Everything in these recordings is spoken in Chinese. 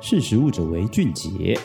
识时务者为俊杰。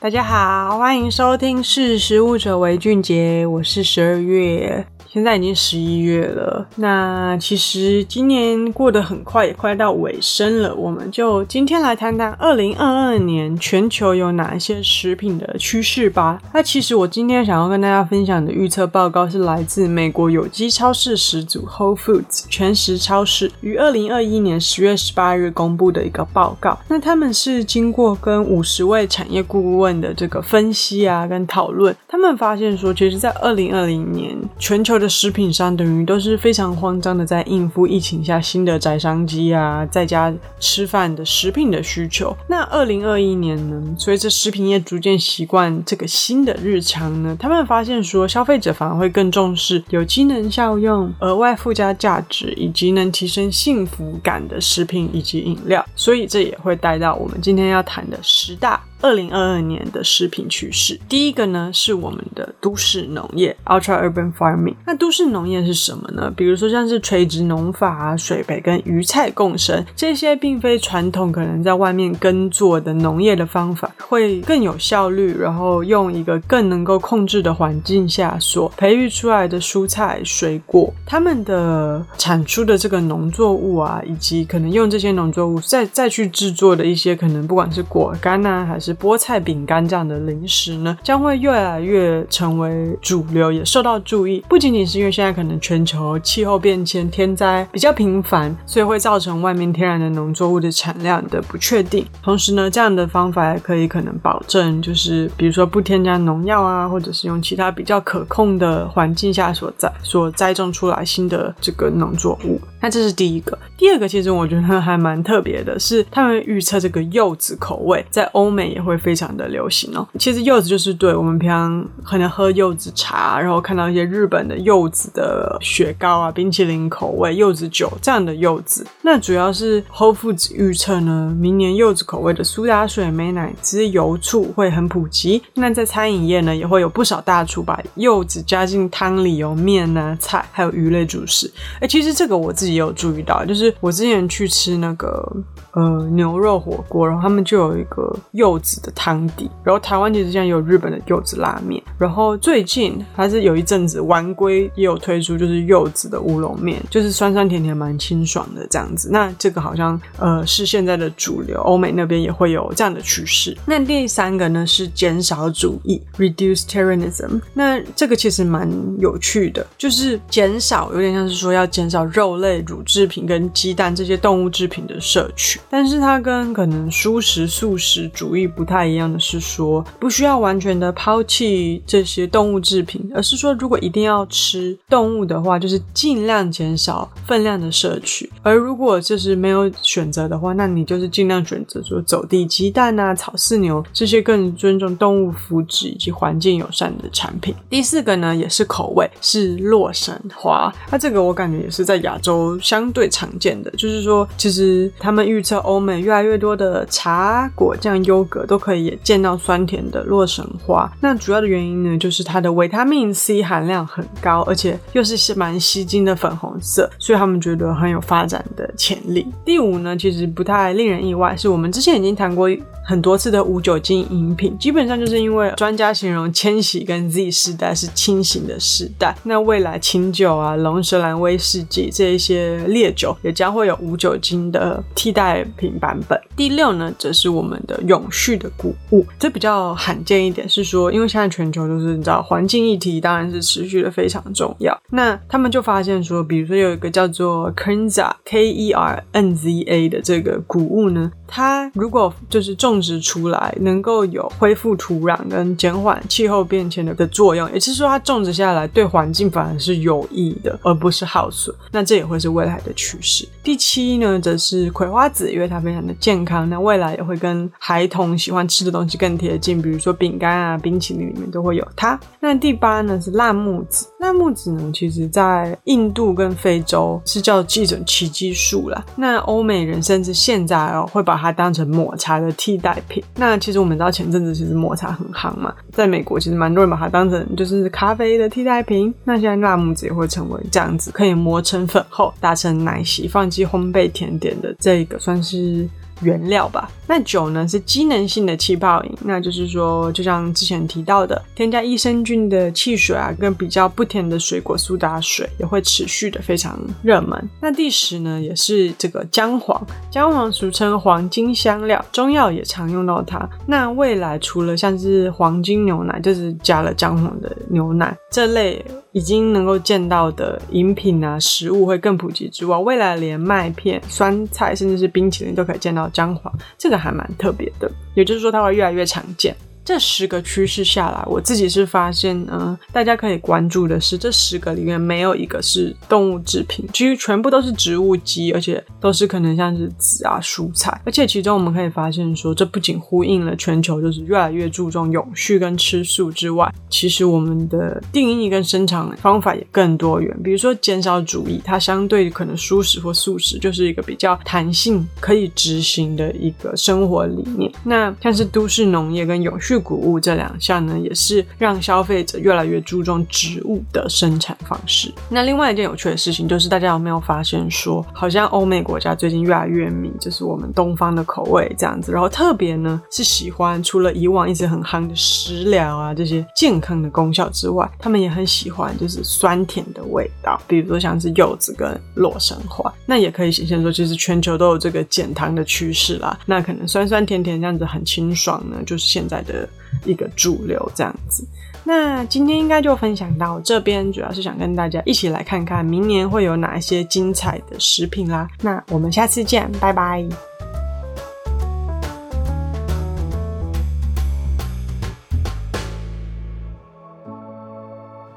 大家好，欢迎收听《识时务者为俊杰》，我是十二月。现在已经十一月了，那其实今年过得很快，也快到尾声了。我们就今天来谈谈二零二二年全球有哪一些食品的趋势吧。那其实我今天想要跟大家分享的预测报告是来自美国有机超市始祖 Whole Foods 全食超市于二零二一年十月十八日公布的一个报告。那他们是经过跟五十位产业顾问的这个分析啊，跟讨论，他们发现说，其实，在二零二零年全球的食品商等于都是非常慌张的，在应付疫情下新的宅商机啊，在家吃饭的食品的需求。那二零二一年呢，随着食品业逐渐习惯这个新的日常呢，他们发现说，消费者反而会更重视有机能效用、额外附加价值以及能提升幸福感的食品以及饮料。所以这也会带到我们今天要谈的十大。二零二二年的食品趋势，第一个呢是我们的都市农业 （Ultra Urban Farming）。那都市农业是什么呢？比如说像是垂直农法啊、水培跟鱼菜共生，这些并非传统可能在外面耕作的农业的方法，会更有效率，然后用一个更能够控制的环境下所培育出来的蔬菜水果，他们的产出的这个农作物啊，以及可能用这些农作物再再去制作的一些可能不管是果干啊还是菠菜饼干这样的零食呢，将会越来越成为主流，也受到注意。不仅仅是因为现在可能全球气候变迁、天灾比较频繁，所以会造成外面天然的农作物的产量的不确定。同时呢，这样的方法也可以可能保证，就是比如说不添加农药啊，或者是用其他比较可控的环境下所栽所栽种出来新的这个农作物。那这是第一个。第二个，其实我觉得还蛮特别的，是他们预测这个柚子口味在欧美也会非常的流行哦。其实柚子就是对我们平常可能喝柚子茶，然后看到一些日本的柚子的雪糕啊、冰淇淋口味、柚子酒这样的柚子。那主要是 Whole Foods 预测呢，明年柚子口味的苏打水、美奶滋、油醋会很普及。那在餐饮业呢，也会有不少大厨把柚子加进汤里，有面啊、菜，还有鱼类主食。哎，其实这个我自己有注意到，就是我之前去吃那个呃牛肉火锅，然后他们就有一个柚子的汤底。然后台湾其实现在有日本的柚子拉面，然后最近还是有一阵子丸龟也有推出，就是柚子的乌龙面，就是酸酸甜甜蛮清爽的这样子。那这个好像呃是现在的主流，欧美那边也会有这样的趋势。那第三个呢是减少主义 reduce terranism。那这个其实蛮有趣的，就是减少，有点像是说要减少肉类、乳制品跟鸡蛋这些动物制品的摄取，但是它跟可能蔬食素食主义不太一样的是说，不需要完全的抛弃这些动物制品，而是说如果一定要吃动物的话，就是尽量减少分量的摄取，而如果就是没有选择的话，那你就是尽量选择说走地鸡蛋啊、草饲牛这些更尊重动物福祉以及环境友善的产品。第四个呢，也是口味，是洛神花，那这个我感觉也是在亚洲相。相对常见的就是说，其实他们预测欧美越来越多的茶、果酱、优格都可以也见到酸甜的洛神花。那主要的原因呢，就是它的维他命 C 含量很高，而且又是蛮吸睛的粉红色，所以他们觉得很有发展的潜力。第五呢，其实不太令人意外，是我们之前已经谈过很多次的无酒精饮品，基本上就是因为专家形容千禧跟 Z 世代是清醒的时代，那未来清酒啊、龙舌兰威士忌这一些。烈酒也将会有无酒精的替代品版本。第六呢，则是我们的永续的谷物，这比较罕见一点，是说，因为现在全球都是你知道环境议题，当然是持续的非常重要。那他们就发现说，比如说有一个叫做 Kernza K E R N Z A 的这个谷物呢，它如果就是种种植出来，能够有恢复土壤跟减缓气候变迁的的作用，也就是说，它种植下来对环境反而是有益的，而不是耗损。那这也会是未来的趋势。第七呢，则是葵花籽，因为它非常的健康，那未来也会跟孩童喜欢吃的东西更贴近，比如说饼干啊、冰淇淋里面都会有它。那第八呢，是辣木籽，辣木籽呢，其实在印度跟非洲是叫这种奇迹树啦。那欧美人甚至现在哦，会把它当成抹茶的替代代品。那其实我们知道前阵子其实抹茶很夯嘛，在美国其实蛮多人把它当成就是咖啡的替代品。那现在辣木子也会成为这样子，可以磨成粉后打成奶昔，放进烘焙甜点的这个算是原料吧。那酒呢是机能性的气泡饮，那就是说，就像之前提到的，添加益生菌的汽水啊，跟比较不甜的水果苏打水也会持续的非常热门。那第十呢，也是这个姜黄，姜黄俗称黄金香料，中药也常用到它。那未来除了像是黄金牛奶，就是加了姜黄的牛奶这类。已经能够见到的饮品啊，食物会更普及之外，未来连麦片、酸菜，甚至是冰淇淋都可以见到姜黄，这个还蛮特别的。也就是说，它会越来越常见。这十个趋势下来，我自己是发现，嗯，大家可以关注的是，这十个里面没有一个是动物制品，其实全部都是植物基，而且都是可能像是籽啊、蔬菜。而且其中我们可以发现说，这不仅呼应了全球就是越来越注重永续跟吃素之外，其实我们的定义跟生产方法也更多元。比如说减少主义，它相对可能蔬食或素食就是一个比较弹性可以执行的一个生活理念。那像是都市农业跟永续。谷物这两项呢，也是让消费者越来越注重植物的生产方式。那另外一件有趣的事情就是，大家有没有发现说，好像欧美国家最近越来越迷，就是我们东方的口味这样子。然后特别呢是喜欢除了以往一直很夯的食疗啊这些健康的功效之外，他们也很喜欢就是酸甜的味道，比如说像是柚子跟洛神花。那也可以显现说，其实全球都有这个减糖的趋势啦。那可能酸酸甜甜这样子很清爽呢，就是现在的。一个主流这样子，那今天应该就分享到这边，主要是想跟大家一起来看看明年会有哪一些精彩的食品啦。那我们下次见，拜拜。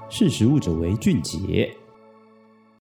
识食物者为俊杰。